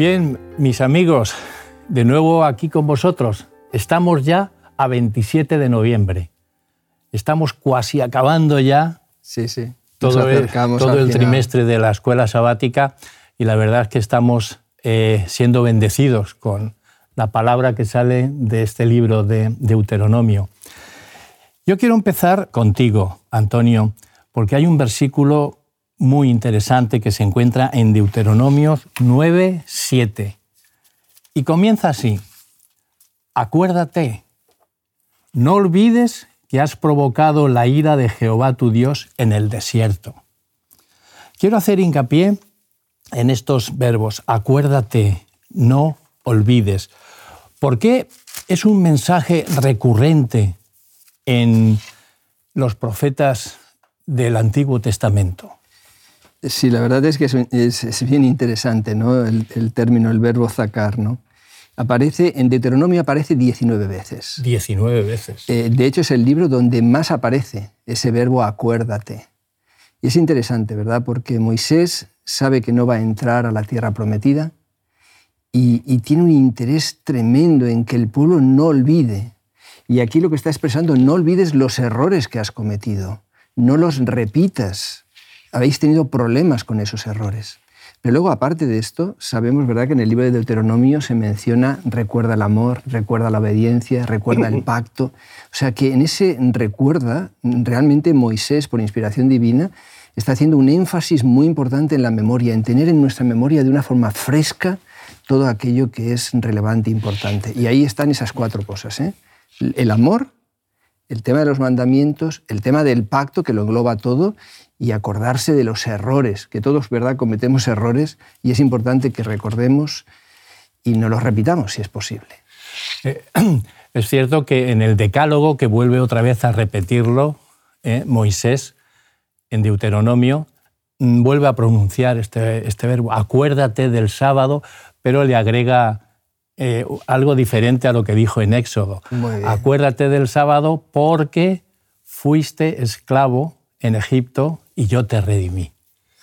Bien, mis amigos, de nuevo aquí con vosotros. Estamos ya a 27 de noviembre. Estamos casi acabando ya sí, sí. todo, el, todo el trimestre de la escuela sabática y la verdad es que estamos eh, siendo bendecidos con la palabra que sale de este libro de Deuteronomio. Yo quiero empezar contigo, Antonio, porque hay un versículo muy interesante que se encuentra en Deuteronomio 9, 7. Y comienza así. Acuérdate, no olvides que has provocado la ira de Jehová tu Dios en el desierto. Quiero hacer hincapié en estos verbos, acuérdate, no olvides, porque es un mensaje recurrente en los profetas del Antiguo Testamento. Sí, la verdad es que es, bien interesante ¿no? el, término, el verbo zacar. ¿no? Aparece, en Deuteronomio aparece 19 veces. 19 veces. Eh, de hecho, es el libro donde más aparece ese verbo acuérdate. Y es interesante, ¿verdad? Porque Moisés sabe que no va a entrar a la tierra prometida y, y tiene un interés tremendo en que el pueblo no olvide. Y aquí lo que está expresando, no olvides los errores que has cometido, no los repitas habéis tenido problemas con esos errores. Pero luego, aparte de esto, sabemos ¿verdad? que en el libro de Deuteronomio se menciona recuerda el amor, recuerda la obediencia, recuerda el pacto. O sea que en ese recuerda, realmente Moisés, por inspiración divina, está haciendo un énfasis muy importante en la memoria, en tener en nuestra memoria de una forma fresca todo aquello que es relevante e importante. Y ahí están esas cuatro cosas. ¿eh? El amor, el tema de los mandamientos, el tema del pacto, que lo engloba todo, y acordarse de los errores, que todos, ¿verdad?, cometemos errores y es importante que recordemos y no los repitamos si es posible. Eh, es cierto que en el Decálogo, que vuelve otra vez a repetirlo, eh, Moisés, en Deuteronomio, mm, vuelve a pronunciar este, este, verbo, acuérdate del sábado, pero le agrega eh, algo diferente a lo que dijo en Éxodo. Acuérdate del sábado porque fuiste esclavo en Egipto y yo te redimí.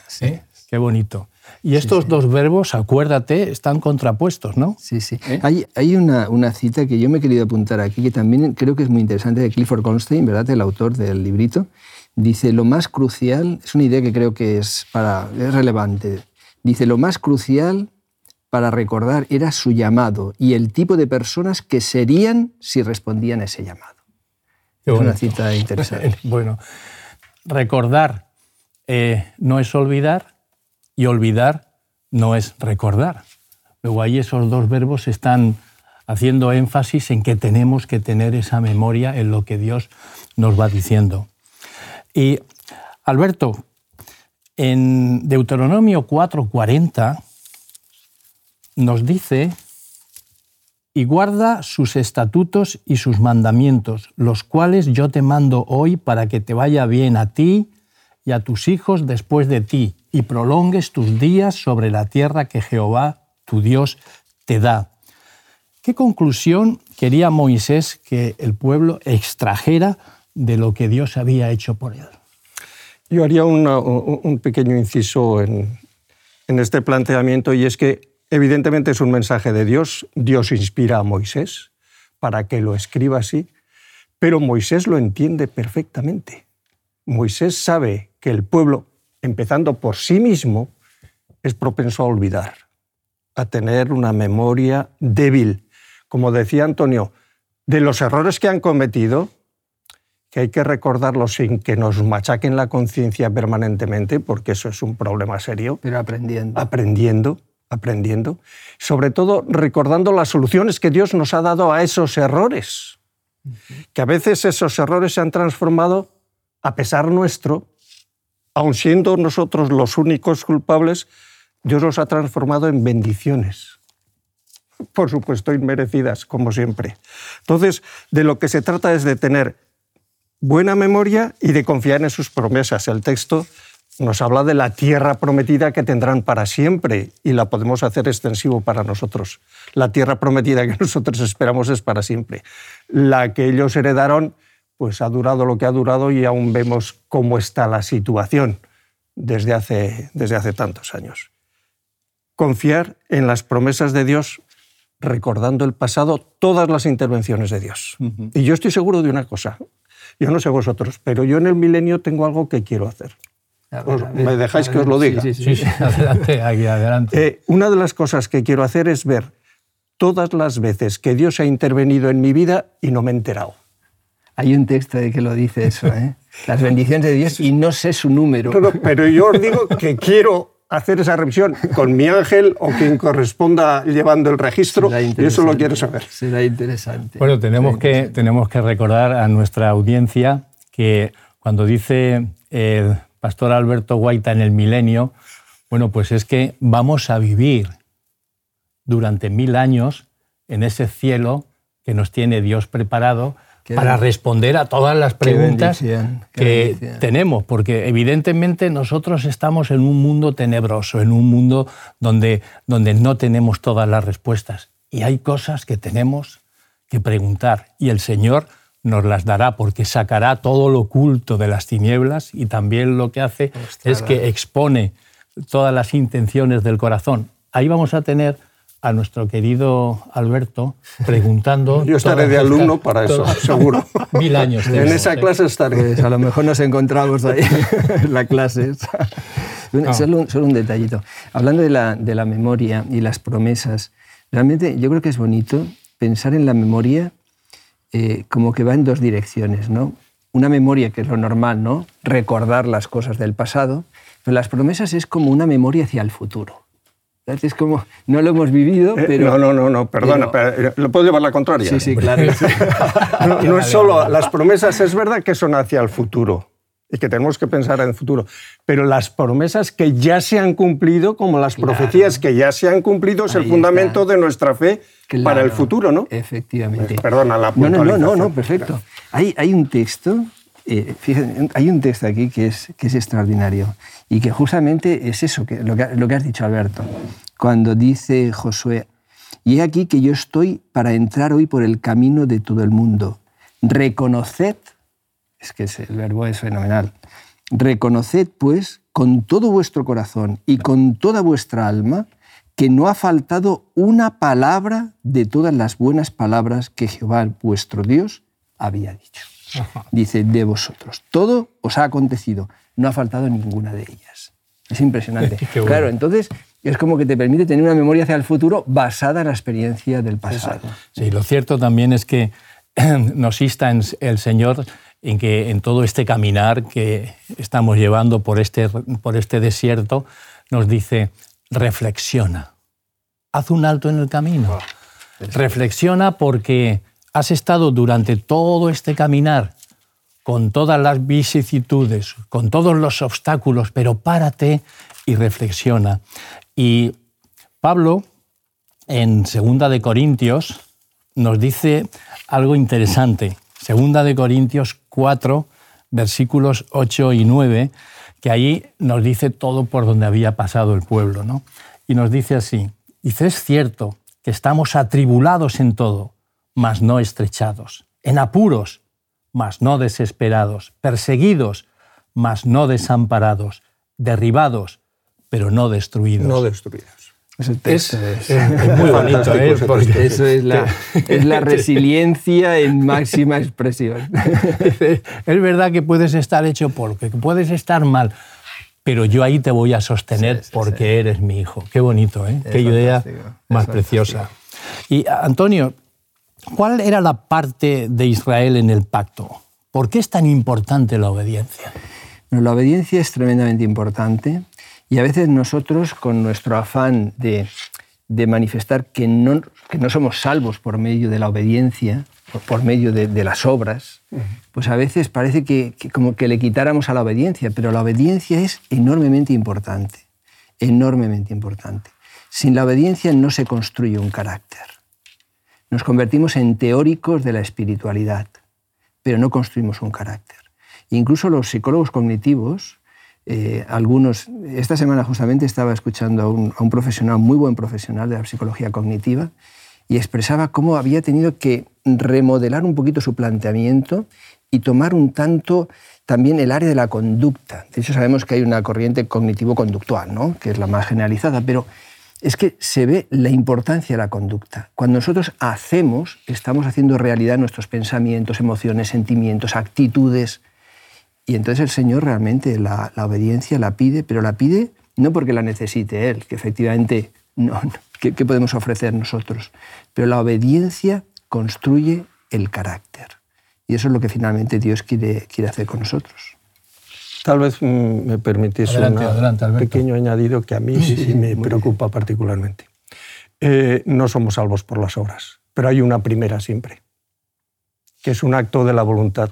Sí. ¿Eh? Qué bonito. Y estos dos verbos, acuérdate, están contrapuestos, ¿no? Sí, sí. ¿Eh? Hay, hay una, una, cita que yo me he querido apuntar aquí, que también creo que es muy interesante, de Clifford Goldstein, ¿verdad? el autor del librito. Dice, lo más crucial, es una idea que creo que es, para, es relevante. Dice, lo más crucial para recordar era su llamado y el tipo de personas que serían si respondían a ese llamado. es una cita interesante. bueno, recordar eh, no es olvidar y olvidar no es recordar. Luego ahí esos dos verbos están haciendo énfasis en que tenemos que tener esa memoria en lo que Dios nos va diciendo. Y Alberto, en Deuteronomio 4:40 nos dice, y guarda sus estatutos y sus mandamientos, los cuales yo te mando hoy para que te vaya bien a ti y a tus hijos después de ti, y prolongues tus días sobre la tierra que Jehová, tu Dios, te da. ¿Qué conclusión quería Moisés que el pueblo extrajera de lo que Dios había hecho por él? Yo haría un pequeño inciso en, este planteamiento y es que Evidentemente es un mensaje de Dios. Dios inspira a Moisés para que lo escriba así, pero Moisés lo entiende perfectamente. Moisés sabe que el pueblo, empezando por sí mismo, es propenso a olvidar, a tener una memoria débil. Como decía Antonio, de los errores que han cometido, que hay que recordarlos sin que nos machaquen la conciencia permanentemente, porque eso es un problema serio. Pero aprendiendo. Aprendiendo aprendiendo, sobre todo recordando las soluciones que Dios nos ha dado a esos errores, que a veces esos errores se han transformado, a pesar nuestro, aun siendo nosotros los únicos culpables, Dios los ha transformado en bendiciones. Por supuesto, inmerecidas, como siempre. Entonces, de lo que se trata es de tener buena memoria y de confiar en sus promesas. El texto nos habla de la tierra prometida que tendrán para siempre y la podemos hacer extensivo para nosotros. La tierra prometida que nosotros esperamos es para siempre. La que ellos heredaron, pues ha durado lo que ha durado y aún vemos cómo está la situación desde hace, desde hace tantos años. confiar en las promesas de Dios recordando el pasado todas las intervenciones de Dios. Y yo estoy seguro de una cosa, yo no sé vosotros, pero yo en el milenio tengo algo que quiero hacer. ¿Me dejáis que os lo diga? Sí, sí, sí. adelante, aquí, adelante. Eh, una de las cosas que quiero hacer es ver todas las veces que Dios ha intervenido en mi vida y no me he enterado. Hay un texto de que lo dice eso, ¿eh? las bendiciones de Dios y no sé su número. pero yo os digo que quiero hacer esa revisión con mi ángel o quien corresponda llevando el registro, y eso lo quiero saber. Será interesante. Bueno, tenemos, que, tenemos que recordar a nuestra audiencia que cuando dice el pastor Alberto Guaita en el milenio, bueno, pues es que vamos a vivir durante mil años en ese cielo que nos tiene Dios preparado para responder a todas las preguntas que tenemos, porque evidentemente nosotros estamos en un mundo tenebroso, en un mundo donde, donde no tenemos todas las respuestas. Y hay cosas que tenemos que preguntar y el Señor nos las dará porque sacará todo lo oculto de las tinieblas y también lo que hace es que expone todas las intenciones del corazón. Ahí vamos a tener a nuestro querido Alberto preguntando. Yo estaré de alumno para eso, seguro. Mil años. en esa clase estaré. Pues a lo mejor nos encontramos ahí en la clase. Solo, un, detallito. Hablando de la, de la memoria y las promesas, realmente yo creo que es bonito pensar en la memoria eh, como que va en dos direcciones, ¿no? Una memoria que es lo normal, ¿no? Recordar las cosas del pasado, pero las promesas es como una memoria hacia el futuro. Es como, no lo hemos vivido, eh, pero... no, no, no, no perdona, pero, eh, ¿lo puedo llevar la contraria? Sí, sí, claro. no, es solo, las promesas es verdad que son hacia el futuro y que tenemos que pensar en el futuro, pero las promesas que ya se han cumplido, como las profecías que ya se han cumplido, es el fundamento de nuestra fe para el futuro, ¿no? Efectivamente. Eh, perdona la no, no, no, no, perfecto. Hay, hay un texto, fíjate, hay un texto aquí que es, que es extraordinario. Y que justamente es eso, que, lo, que, lo que has dicho, Alberto, cuando dice Josué, y he aquí que yo estoy para entrar hoy por el camino de todo el mundo. Reconoced, es que el verbo es fenomenal, reconoced pues con todo vuestro corazón y con toda vuestra alma que no ha faltado una palabra de todas las buenas palabras que Jehová vuestro Dios había dicho. Dice, de vosotros. Todo os ha acontecido, no ha faltado ninguna de ellas. Es impresionante. Claro, entonces es como que te permite tener una memoria hacia el futuro basada en la experiencia del pasado. Sí, lo cierto también es que nos insta el Señor en que en todo este caminar que estamos llevando por este, por este desierto, nos dice, reflexiona, haz un alto en el camino. Reflexiona porque has estado durante todo este caminar con todas las vicisitudes, con todos los obstáculos, pero párate y reflexiona. Y Pablo, en Segunda de Corintios, nos dice algo interesante. Segunda de Corintios 4, versículos 8 y 9, que ahí nos dice todo por donde había pasado el pueblo. ¿no? Y nos dice así, dice, es cierto que estamos atribulados en todo, mas no estrechados, en apuros, mas no desesperados, perseguidos, mas no desamparados, derribados, pero no destruidos. No destruidos. Es, muy bonito, ¿eh? porque eso es la, es la resiliencia en máxima expresión. es verdad que puedes estar hecho porque puedes estar mal, pero yo ahí te voy a sostener porque eres mi hijo. Qué bonito, ¿eh? Qué idea más preciosa. Y Antonio, ¿Cuál era la parte de Israel en el pacto? ¿Por qué es tan importante la obediencia? la obediencia es tremendamente importante y a veces nosotros, con nuestro afán de, manifestar que no, que no, somos salvos por medio de la obediencia, por, medio de, las obras, pues a veces parece que, como que le quitáramos a la obediencia, pero la obediencia es enormemente importante, enormemente importante. Sin la obediencia no se construye un carácter. Nos convertimos en teóricos de la espiritualidad, pero no construimos un carácter. Incluso los psicólogos cognitivos, eh, algunos, esta semana justamente estaba escuchando a un, a un profesional, muy buen profesional de la psicología cognitiva, y expresaba cómo había tenido que remodelar un poquito su planteamiento y tomar un tanto también el área de la conducta. De hecho, sabemos que hay una corriente cognitivo-conductual, ¿no? que es la más generalizada, pero es que se ve la importancia de la conducta. Cuando nosotros hacemos, estamos haciendo realidad nuestros pensamientos, emociones, sentimientos, actitudes. Y entonces el Señor realmente la, obediencia la pide, pero la pide no porque la necesite Él, que efectivamente no, ¿qué, podemos ofrecer nosotros? Pero la obediencia construye el carácter. Y eso es lo que finalmente Dios quiere, quiere hacer con nosotros. Tal vez mm, me permitís un pequeño añadido que a mí sí, me preocupa particularmente. Eh, no somos salvos por las obras, pero hay una primera siempre, que es un acto de la voluntad,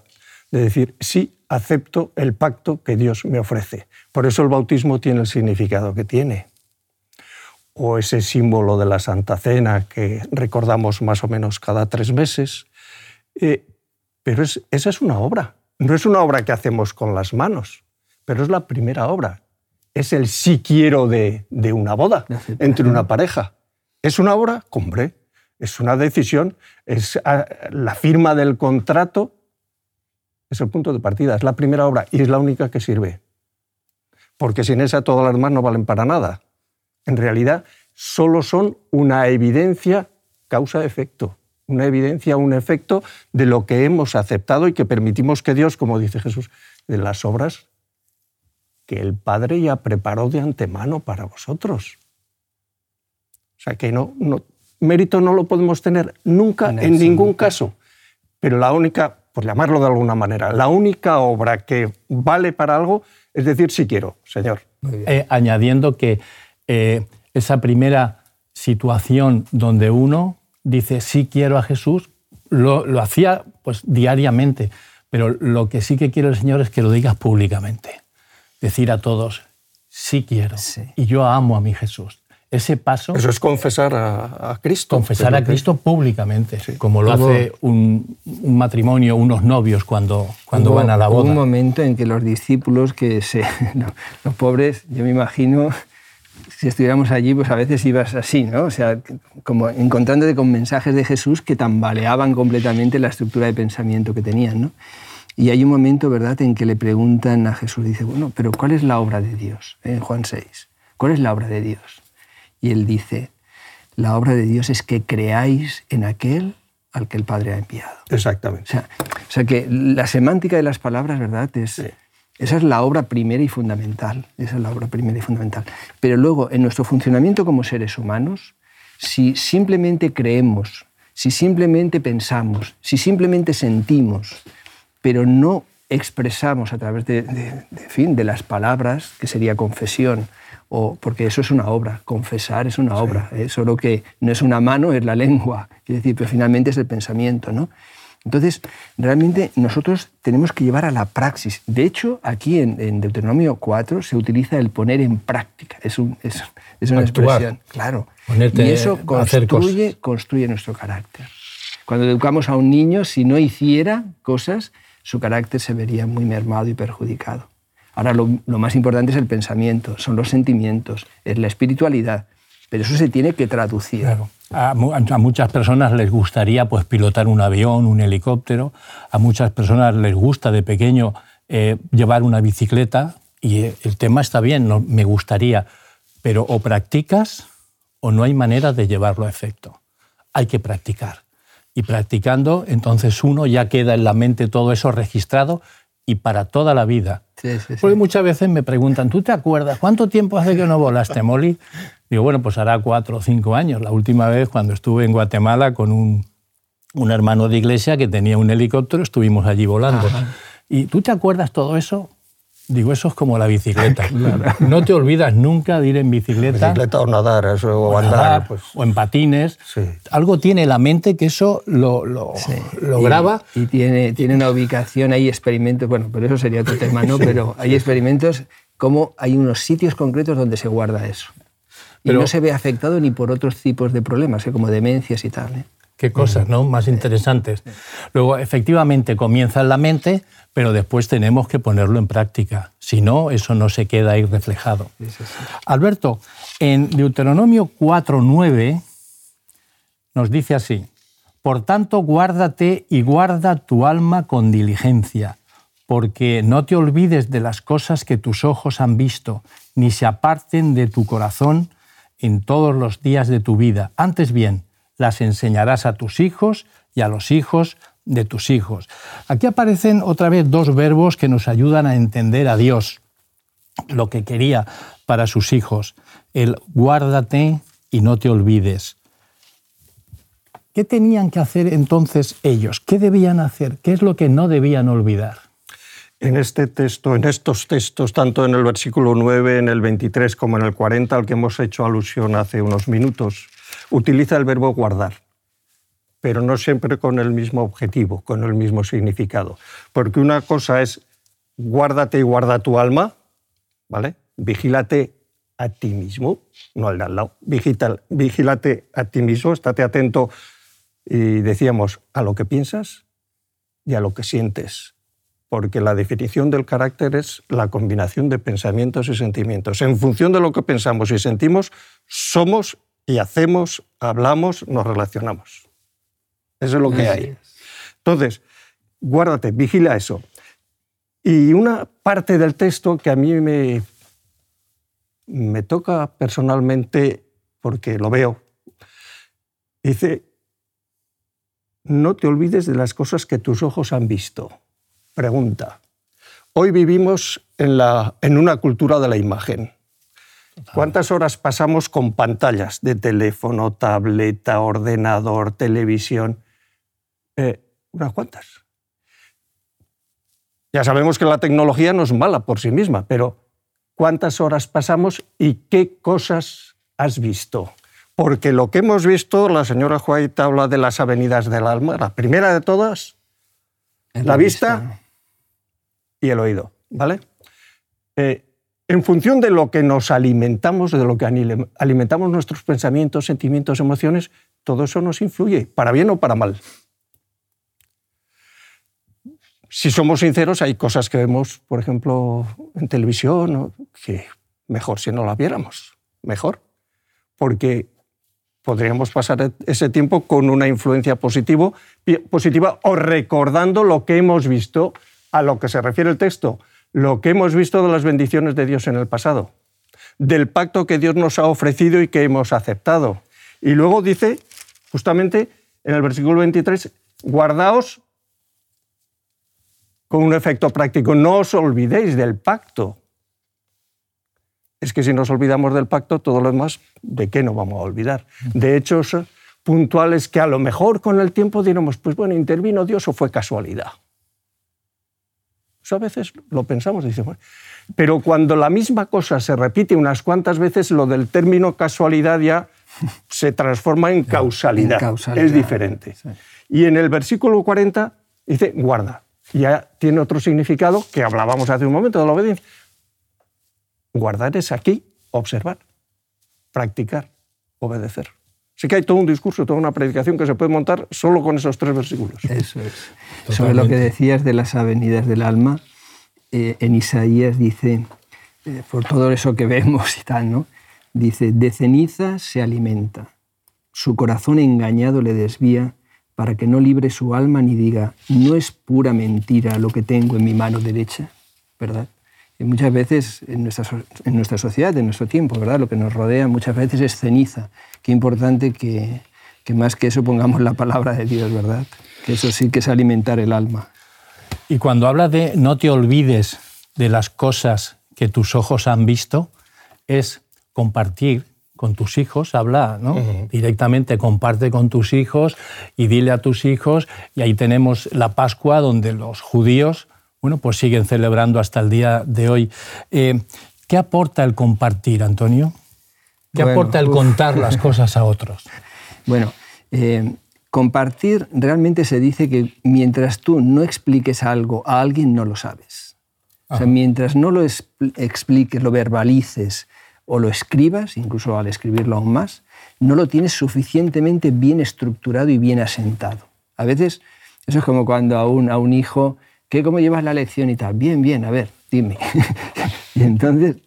de decir, sí, acepto el pacto que Dios me ofrece. Por eso el bautismo tiene el significado que tiene. O ese símbolo de la Santa Cena que recordamos más o menos cada tres meses. Eh, pero esa es una obra, no es una obra que hacemos con las manos pero es la primera obra. Es el sí quiero de, una boda entre una pareja. ¿Es una obra? Hombre, es una decisión, es ah, la firma del contrato, es el punto de partida, es la primera obra y es la única que sirve. Porque sin esa todas las demás no valen para nada. En realidad, solo son una evidencia causa-efecto, una evidencia, un efecto de lo que hemos aceptado y que permitimos que Dios, como dice Jesús, de las obras que el Padre ya preparó de antemano para vosotros. O sea que no, no mérito no lo podemos tener nunca en, ningún caso. Pero la única, por llamarlo de alguna manera, la única obra que vale para algo es decir si quiero, Señor. Eh, añadiendo que eh, esa primera situación donde uno dice sí quiero a Jesús, lo, lo hacía pues diariamente, pero lo que sí que quiero el Señor es que lo digas públicamente. Decir a todos, sí quiero, y yo amo a mi Jesús. Ese paso... Eso es confesar a, Cristo. Confesar a Cristo públicamente, como lo hace un, matrimonio, unos novios cuando, cuando van a la boda. Hubo un momento en que los discípulos, que se, los pobres, yo me imagino, si estuviéramos allí, pues a veces ibas así, ¿no? O sea, como encontrándote con mensajes de Jesús que tambaleaban completamente la estructura de pensamiento que tenían, ¿no? Y hay un momento, ¿verdad?, en que le preguntan a Jesús, dice, bueno, pero ¿cuál es la obra de Dios? En Juan 6, ¿cuál es la obra de Dios? Y él dice, la obra de Dios es que creáis en aquel al que el Padre ha enviado. Exactamente. O sea, que la semántica de las palabras, ¿verdad?, es, esa es la obra primera y fundamental. Esa es la obra primera y fundamental. Pero luego, en nuestro funcionamiento como seres humanos, si simplemente creemos, si simplemente pensamos, si simplemente sentimos, pero no expresamos a través de, fin, de las palabras, que sería confesión, o, porque eso es una obra, confesar es una obra, ¿eh? solo que no es una mano, es la lengua, es decir, pero finalmente es el pensamiento. ¿no? Entonces, realmente nosotros tenemos que llevar a la praxis. De hecho, aquí en, Deuteronomio 4 se utiliza el poner en práctica, es, un, es, una expresión, claro. y eso construye, construye nuestro carácter. Cuando educamos a un niño, si no hiciera cosas, su carácter se vería muy mermado y perjudicado. Ahora lo, más importante es el pensamiento, son los sentimientos, es la espiritualidad, pero eso se tiene que traducir. A, muchas personas les gustaría pues, pilotar un avión, un helicóptero, a muchas personas les gusta de pequeño eh, llevar una bicicleta y eh, el tema está bien, no, me gustaría, pero o practicas o no hay manera de llevarlo a efecto. Hay que practicar y practicando, entonces uno ya queda en la mente todo eso registrado y para toda la vida. Porque muchas veces me preguntan, ¿tú te acuerdas cuánto tiempo hace que no volaste, Molly? Digo, bueno, pues hará cuatro o cinco años. La última vez cuando estuve en Guatemala con un, un hermano de iglesia que tenía un helicóptero, estuvimos allí volando. ¿Y tú te acuerdas todo eso? Digo, eso es como la bicicleta. No te olvidas nunca de ir en bicicleta. Bicicleta o nadar, eso, o, andar. Pues. O en patines. Algo tiene la mente que eso lo, lo, graba. Y tiene, tiene una ubicación, hay experimentos, bueno, pero eso sería otro tema, ¿no? Pero hay experimentos como hay unos sitios concretos donde se guarda eso. Y no se ve afectado ni por otros tipos de problemas, ¿eh? como demencias y tal. ¿eh? Qué cosas, ¿no? Más interesantes. Luego, efectivamente, comienza en la mente, pero después tenemos que ponerlo en práctica. Si no, eso no se queda ahí reflejado. Alberto, en Deuteronomio 4.9 nos dice así, Por tanto, guárdate y guarda tu alma con diligencia, porque no te olvides de las cosas que tus ojos han visto, ni se aparten de tu corazón, en todos los días de tu vida. Antes bien, las enseñarás a tus hijos y a los hijos de tus hijos. Aquí aparecen otra vez dos verbos que nos ayudan a entender a Dios, lo que quería para sus hijos. El guárdate y no te olvides. ¿Qué tenían que hacer entonces ellos? ¿Qué debían hacer? ¿Qué es lo que no debían olvidar? En este texto, en estos textos, tanto en el versículo 9, en el 23 como en el 40, al que hemos hecho alusión hace unos minutos, utiliza el verbo guardar, pero no siempre con el mismo objetivo, con el mismo significado. Porque una cosa es guárdate y guarda tu alma, ¿vale? Vigílate a ti mismo, no al de al lado. vigílate a ti mismo, estate atento y decíamos a lo que piensas y a lo que sientes, porque la definición del carácter es la combinación de pensamientos y sentimientos. En función de lo que pensamos y sentimos, somos y hacemos, hablamos, nos relacionamos. Eso es lo que hay. Entonces, guárdate, vigila eso. Y una parte del texto que a mí me, me toca personalmente, porque lo veo, dice, no te olvides de las cosas que tus ojos han visto. Pregunta. Hoy vivimos en, la, en una cultura de la imagen. ¿Cuántas horas pasamos con pantallas de teléfono, tableta, ordenador, televisión? Eh, unas cuantas. Ya sabemos que la tecnología no es mala por sí misma, pero ¿cuántas horas pasamos y qué cosas has visto? Porque lo que hemos visto, la señora White habla de las avenidas del alma, la primera de todas, la, vista, y el oído, ¿vale? Eh, en función de lo que nos alimentamos, de lo que alimentamos nuestros pensamientos, sentimientos, emociones, todo eso nos influye, para bien o para mal. Si somos sinceros, hay cosas que vemos, por ejemplo, en televisión, que mejor si no la viéramos, mejor, porque podríamos pasar ese tiempo con una influencia positivo, positiva o recordando lo que hemos visto a lo que se refiere el texto, lo que hemos visto de las bendiciones de Dios en el pasado, del pacto que Dios nos ha ofrecido y que hemos aceptado. Y luego dice, justamente en el versículo 23, guardaos con un efecto práctico, no os olvidéis del pacto es que si nos olvidamos del pacto, todo lo demás, ¿de qué nos vamos a olvidar? De hechos puntuales que a lo mejor con el tiempo diremos, pues bueno, intervino Dios o fue casualidad. Eso a veces lo pensamos, dice, pero cuando la misma cosa se repite unas cuantas veces, lo del término casualidad ya se transforma en causalidad. Es diferente. Y en el versículo 40 dice, guarda. Ya tiene otro significado que hablábamos hace un momento de la obediencia. Guardar es aquí, observar, practicar, obedecer. Así que hay todo un discurso, toda una predicación que se puede montar solo con esos tres versículos. Eso es. Sobre lo que decías de las avenidas del alma, eh, en Isaías dice, eh, por todo eso que vemos y tal, ¿no? Dice, de ceniza se alimenta, su corazón engañado le desvía para que no libre su alma ni diga, no es pura mentira lo que tengo en mi mano derecha, ¿verdad? Y muchas veces en nuestra, en nuestra sociedad, en nuestro tiempo, ¿verdad? lo que nos rodea muchas veces es ceniza. Qué importante que, que más que eso pongamos la palabra de Dios, ¿verdad? Que eso sí que es alimentar el alma. Y cuando habla de no te olvides de las cosas que tus ojos han visto, es compartir con tus hijos, habla ¿no? directamente, comparte con tus hijos y dile a tus hijos, y ahí tenemos la Pascua donde los judíos bueno, pues siguen celebrando hasta el día de hoy. Eh, ¿Qué aporta el compartir, Antonio? ¿Qué aporta el contar las cosas a otros? Bueno, eh, compartir realmente se dice que mientras tú no expliques algo a alguien, no lo sabes. O sea, mientras no lo expliques, lo verbalices o lo escribas, incluso al escribirlo aún más, no lo tienes suficientemente bien estructurado y bien asentado. A veces, eso es como cuando a un, a un hijo ¿Qué, ¿Cómo llevas la lección y tal? Bien, bien, a ver, dime. y entonces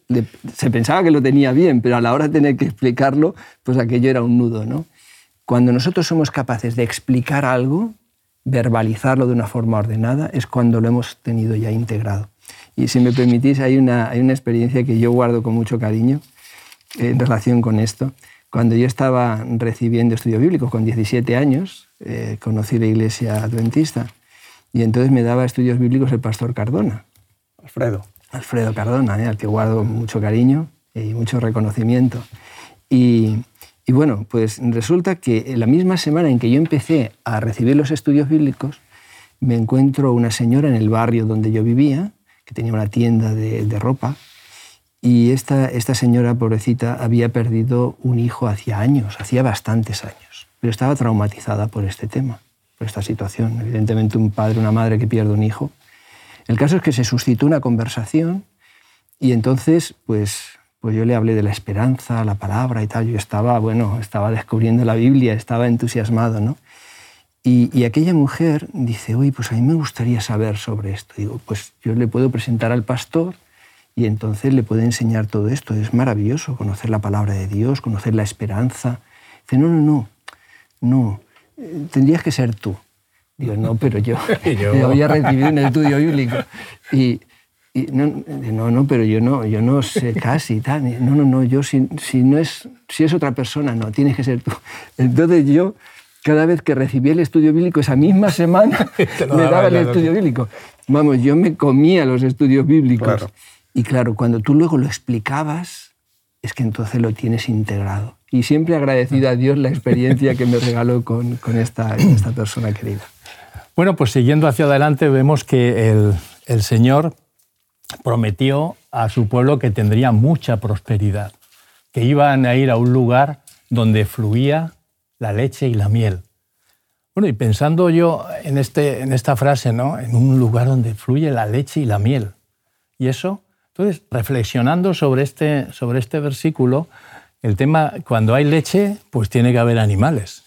se pensaba que lo tenía bien, pero a la hora de tener que explicarlo, pues aquello era un nudo, ¿no? Cuando nosotros somos capaces de explicar algo, verbalizarlo de una forma ordenada, es cuando lo hemos tenido ya integrado. Y si me permitís, hay una, hay una experiencia que yo guardo con mucho cariño, en relación con esto. Cuando yo estaba recibiendo estudios bíblicos con 17 años, eh, conocí la iglesia adventista y entonces me daba estudios bíblicos el pastor Cardona. Alfredo. Alfredo Cardona, ¿eh? al que guardo mucho cariño y mucho reconocimiento. Y, y bueno, pues resulta que la misma semana en que yo empecé a recibir los estudios bíblicos, me encuentro una señora en el barrio donde yo vivía, que tenía una tienda de, de ropa, y esta, esta señora, pobrecita, había perdido un hijo hacía años, hacía bastantes años, pero estaba traumatizada por este tema, por esta situación. Evidentemente un padre, una madre que pierde un hijo. El caso es que se suscitó una conversación y entonces, pues, pues yo le hablé de la esperanza, la palabra y tal. Yo estaba, bueno, estaba descubriendo la Biblia, estaba entusiasmado, ¿no? Y, y, aquella mujer dice, oye, pues a mí me gustaría saber sobre esto. Digo, pues yo le puedo presentar al pastor y entonces le puede enseñar todo esto. Es maravilloso conocer la palabra de Dios, conocer la esperanza. Dice, no, no, no, no, tendrías que ser tú. Digo, no, pero yo, yo... había recibido un estudio bíblico. Y, y no, no, no, pero yo no, yo no sé casi. Tal. No, no, no, yo si, si, no es, si es otra persona, no, tienes que ser tú. Entonces yo cada vez que recibía el estudio bíblico, esa misma semana me daba el estudio bíblico. Vamos, yo me comía los estudios bíblicos. Claro. Y claro, cuando tú luego lo explicabas, es que entonces lo tienes integrado. Y siempre agradecido a Dios la experiencia que me regaló con, con esta, esta, persona querida. Bueno, pues siguiendo hacia adelante vemos que el, el Señor prometió a su pueblo que tendría mucha prosperidad, que iban a ir a un lugar donde fluía la leche y la miel. Bueno, y pensando yo en, este, en esta frase, ¿no? en un lugar donde fluye la leche y la miel. Y eso, entonces, reflexionando sobre este, sobre este versículo, el tema, cuando hay leche, pues tiene que haber animales.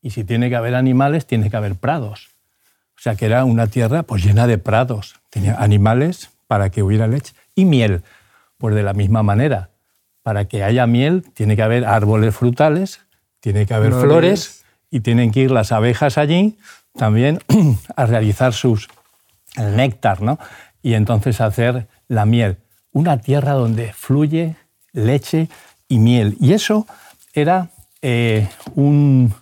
Y si tiene que haber animales, tiene que haber prados. O sea, que era una tierra pues llena de prados. Tenía animales para que hubiera leche. Y miel, pues de la misma manera. Para que haya miel, tiene que haber árboles frutales tiene que haber no flores y tienen que ir las abejas allí también a realizar sus, el néctar, ¿no? Y entonces hacer la miel. Una tierra donde fluye leche y miel. Y eso era eh, un,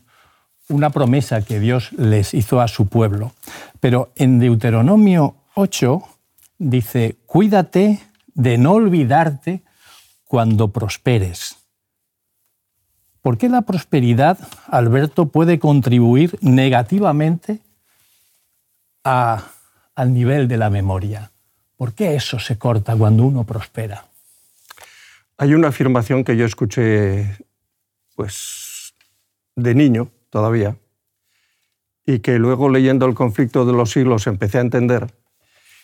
una promesa que Dios les hizo a su pueblo. Pero en Deuteronomio 8 dice, cuídate de no olvidarte cuando prosperes ¿Por qué la prosperidad, Alberto, puede contribuir negativamente al nivel de la memoria? ¿Por qué eso se corta cuando uno prospera? Hay una afirmación que yo escuché pues, de niño todavía y que luego leyendo el conflicto de los siglos empecé a entender,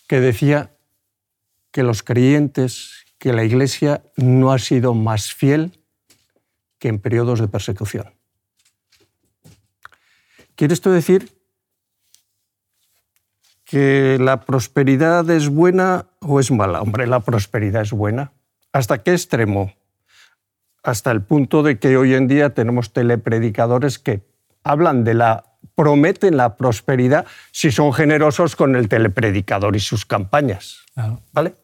que decía que los creyentes, que la Iglesia no ha sido más fiel que en periodos de persecución. ¿Quiere esto decir que la prosperidad es buena o es mala? Hombre, la prosperidad es buena. ¿Hasta qué extremo? Hasta el punto de que hoy en día tenemos telepredicadores que hablan de la prometen la prosperidad si son generosos con el telepredicador y sus campañas, ¿vale?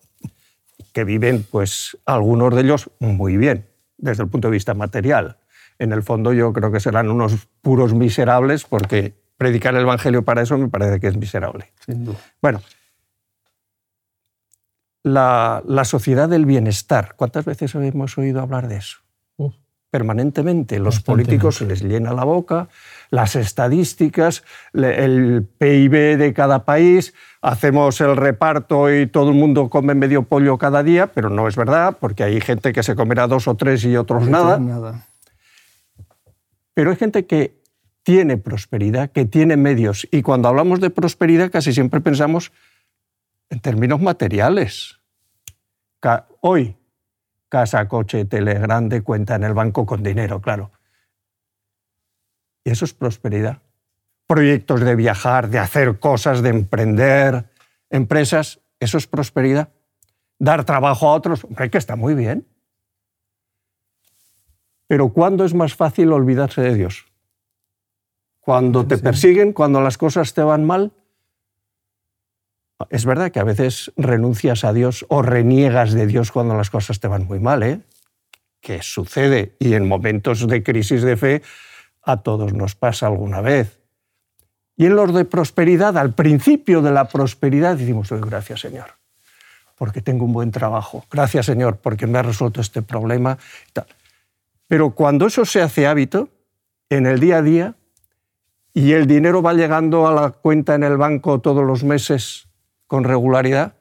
Que viven pues algunos de ellos muy bien desde el punto de vista material. En el fondo yo creo que serán unos puros miserables porque predicar el Evangelio para eso me parece que es miserable. Bueno, la, la, sociedad del bienestar, ¿cuántas veces hemos oído hablar de eso? Uh, Permanentemente. Los políticos se les llena la boca, las estadísticas, el PIB de cada país, hacemos el reparto y todo el mundo come medio pollo cada día, pero no es verdad, porque hay gente que se comerá dos o tres y otros nada. nada. Pero hay gente que tiene prosperidad, que tiene medios, y cuando hablamos de prosperidad casi siempre pensamos en términos materiales. Hoy, casa, coche, tele grande, cuenta en el banco con dinero, claro. Y eso es prosperidad. Proyectos de viajar, de hacer cosas, de emprender, empresas, eso es prosperidad. Dar trabajo a otros, hombre, que está muy bien. Pero ¿cuándo es más fácil olvidarse de Dios? Cuando te persiguen, cuando las cosas te van mal. Es verdad que a veces renuncias a Dios o reniegas de Dios cuando las cosas te van muy mal, ¿eh? que sucede y en momentos de crisis de fe a todos nos pasa alguna vez. Y en los de prosperidad, al principio de la prosperidad, decimos, gracias Señor, porque tengo un buen trabajo. Gracias Señor, porque me ha resuelto este problema. Pero cuando eso se hace hábito, en el día a día, y el dinero va llegando a la cuenta en el banco todos los meses con regularidad,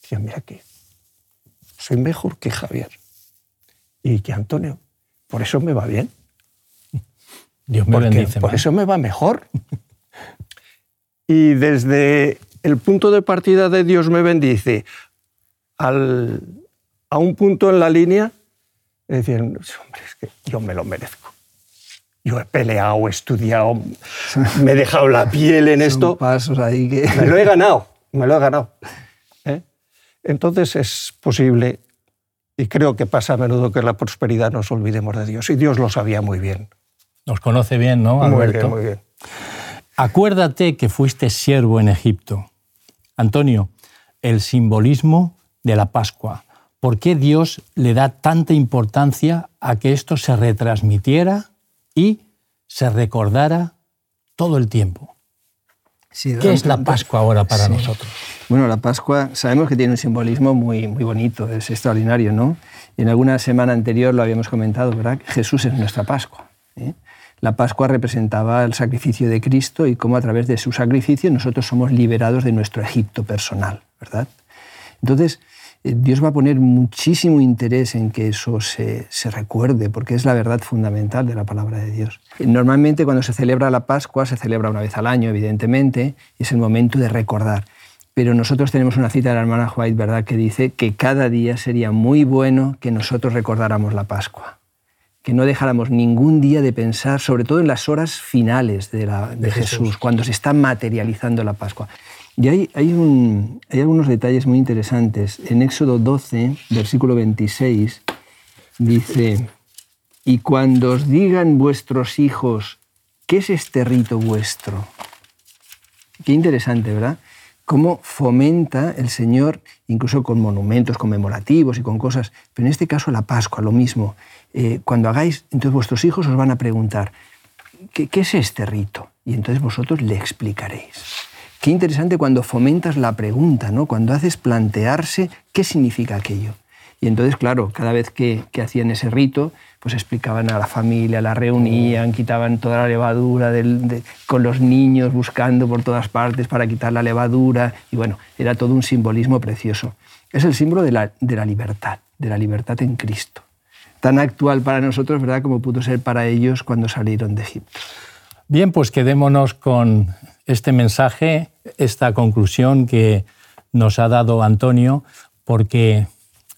decía, mira que soy mejor que Javier y que Antonio. Por eso me va bien. Dios me bendice. Por eso me va mejor. y desde el punto de partida de Dios me bendice al, a un punto en la línea, es decir, hombre, es que yo me lo merezco. Yo he peleado, he estudiado, me he dejado la piel en esto. pasos ahí que... Me lo he ganado, me lo he ganado. ¿eh? Entonces es posible y creo que pasa a menudo que la prosperidad nos olvidemos de Dios. Y Dios lo sabía muy bien. Nos conoce bien, ¿no, Alberto? Muy bien, muy bien. Acuérdate que fuiste siervo en Egipto. Antonio, el simbolismo de la Pascua. ¿Por qué Dios le da tanta importancia a que esto se retransmitiera y se recordara todo el tiempo? ¿Qué es la Pascua ahora para nosotros? Bueno, la Pascua sabemos que tiene un simbolismo muy, muy bonito, es extraordinario, ¿no? En alguna semana anterior lo habíamos comentado, ¿verdad? Jesús es nuestra Pascua. ¿eh? La Pascua representaba el sacrificio de Cristo y cómo a través de su sacrificio nosotros somos liberados de nuestro Egipto personal, ¿verdad? Entonces, Dios va a poner muchísimo interés en que eso se, recuerde, porque es la verdad fundamental de la palabra de Dios. Normalmente cuando se celebra la Pascua, se celebra una vez al año, evidentemente, y es el momento de recordar. Pero nosotros tenemos una cita de la hermana White, ¿verdad?, que dice que cada día sería muy bueno que nosotros recordáramos la Pascua, que no dejáramos ningún día de pensar, sobre todo en las horas finales de, Jesús, cuando se está materializando la Pascua. Y hay, hay, algunos detalles muy interesantes. En Éxodo 12, versículo 26, dice, y cuando os digan vuestros hijos, ¿qué es este rito vuestro? Qué interesante, ¿verdad? Cómo fomenta el Señor, incluso con monumentos conmemorativos y con cosas, pero en este caso la Pascua, lo mismo. Eh, cuando hagáis, entonces vuestros hijos os van a preguntar, ¿qué, ¿qué es este rito? Y entonces vosotros le explicaréis. Qué interesante cuando fomentas la pregunta, ¿no? cuando haces plantearse qué significa aquello. Y entonces, claro, cada vez que, hacían ese rito, pues explicaban a la familia, la reunían, quitaban toda la levadura con los niños buscando por todas partes para quitar la levadura. Y bueno, era todo un simbolismo precioso. Es el símbolo de la, de la libertad, de la libertad en Cristo. Tan actual para nosotros, ¿verdad?, como pudo ser para ellos cuando salieron de Egipto. Bien, pues quedémonos con este mensaje, esta conclusión que nos ha dado Antonio, porque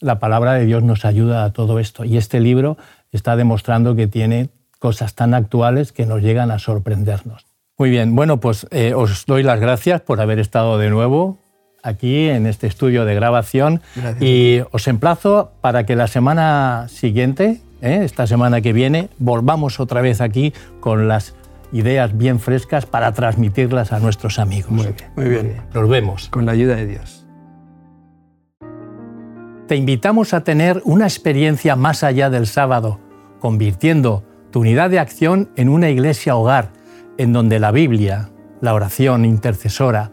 la palabra de Dios nos ayuda a todo esto. Y este libro está demostrando que tiene cosas tan actuales que nos llegan a sorprendernos. Muy bien, bueno, pues eh, os doy las gracias por haber estado de nuevo aquí en este estudio de grabación y os emplazo para que la semana siguiente, eh, esta semana que viene, volvamos otra vez aquí con las ideas bien frescas para transmitirlas a nuestros amigos. Muy bien, muy bien. Nos vemos. Con la ayuda de Dios. Te invitamos a tener una experiencia más allá del sábado, convirtiendo tu unidad de acción en una iglesia hogar, en donde la Biblia, la oración intercesora,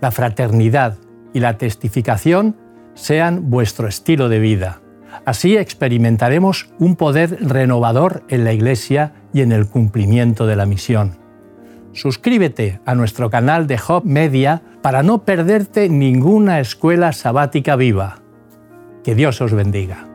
la fraternidad y la testificación sean vuestro estilo de vida. Así experimentaremos un poder renovador en la Iglesia y en el cumplimiento de la misión. Suscríbete a nuestro canal de Hub Media para no perderte ninguna escuela sabática viva. Que Dios os bendiga.